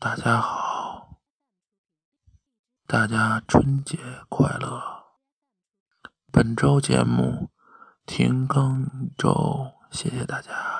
大家好。大家春节快乐。本周节目停更一周谢谢大家。